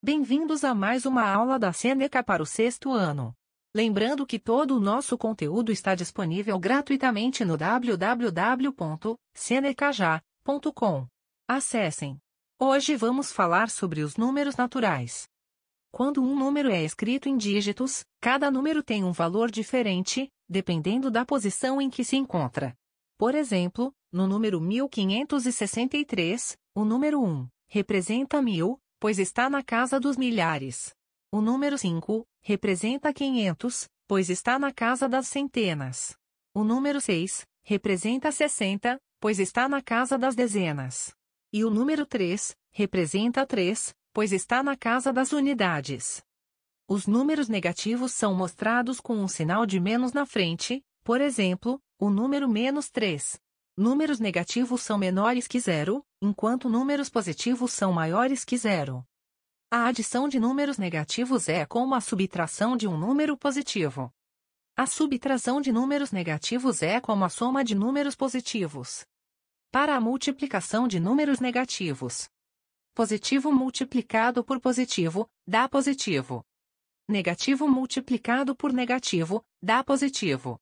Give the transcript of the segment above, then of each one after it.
Bem-vindos a mais uma aula da Seneca para o sexto ano. Lembrando que todo o nosso conteúdo está disponível gratuitamente no www.senecaja.com. Acessem! Hoje vamos falar sobre os números naturais. Quando um número é escrito em dígitos, cada número tem um valor diferente, dependendo da posição em que se encontra. Por exemplo, no número 1563, o número 1 representa mil, pois está na casa dos milhares. O número 5 representa 500, pois está na casa das centenas. O número 6 representa 60, pois está na casa das dezenas. E o número 3 representa 3, pois está na casa das unidades. Os números negativos são mostrados com um sinal de menos na frente, por exemplo, o número menos 3. Números negativos são menores que zero, enquanto números positivos são maiores que zero. A adição de números negativos é como a subtração de um número positivo. A subtração de números negativos é como a soma de números positivos. Para a multiplicação de números negativos, positivo multiplicado por positivo dá positivo. Negativo multiplicado por negativo dá positivo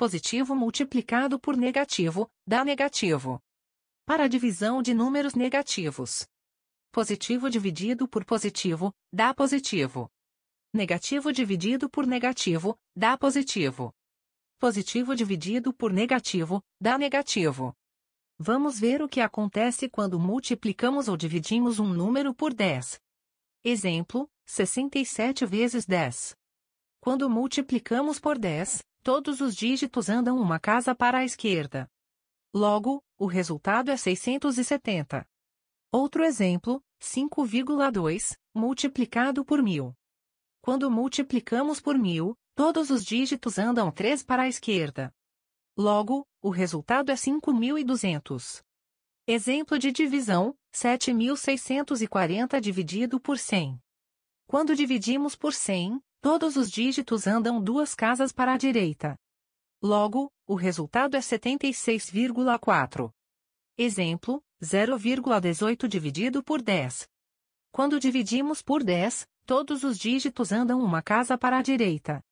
positivo multiplicado por negativo, dá negativo. Para a divisão de números negativos. Positivo dividido por positivo, dá positivo. Negativo dividido por negativo, dá positivo. Positivo dividido por negativo, dá negativo. Vamos ver o que acontece quando multiplicamos ou dividimos um número por 10. Exemplo, 67 vezes 10. Quando multiplicamos por 10, todos os dígitos andam uma casa para a esquerda. Logo, o resultado é 670. Outro exemplo, 5,2, multiplicado por 1000. Quando multiplicamos por 1000, todos os dígitos andam 3 para a esquerda. Logo, o resultado é 5.200. Exemplo de divisão, 7.640 dividido por 100. Quando dividimos por 100, Todos os dígitos andam duas casas para a direita. Logo, o resultado é 76,4. Exemplo, 0,18 dividido por 10. Quando dividimos por 10, todos os dígitos andam uma casa para a direita.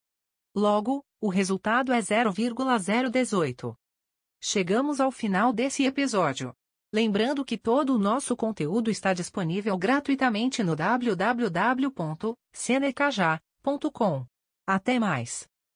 Logo, o resultado é 0,018. Chegamos ao final desse episódio. Lembrando que todo o nosso conteúdo está disponível gratuitamente no www.senecaja.com. Até mais!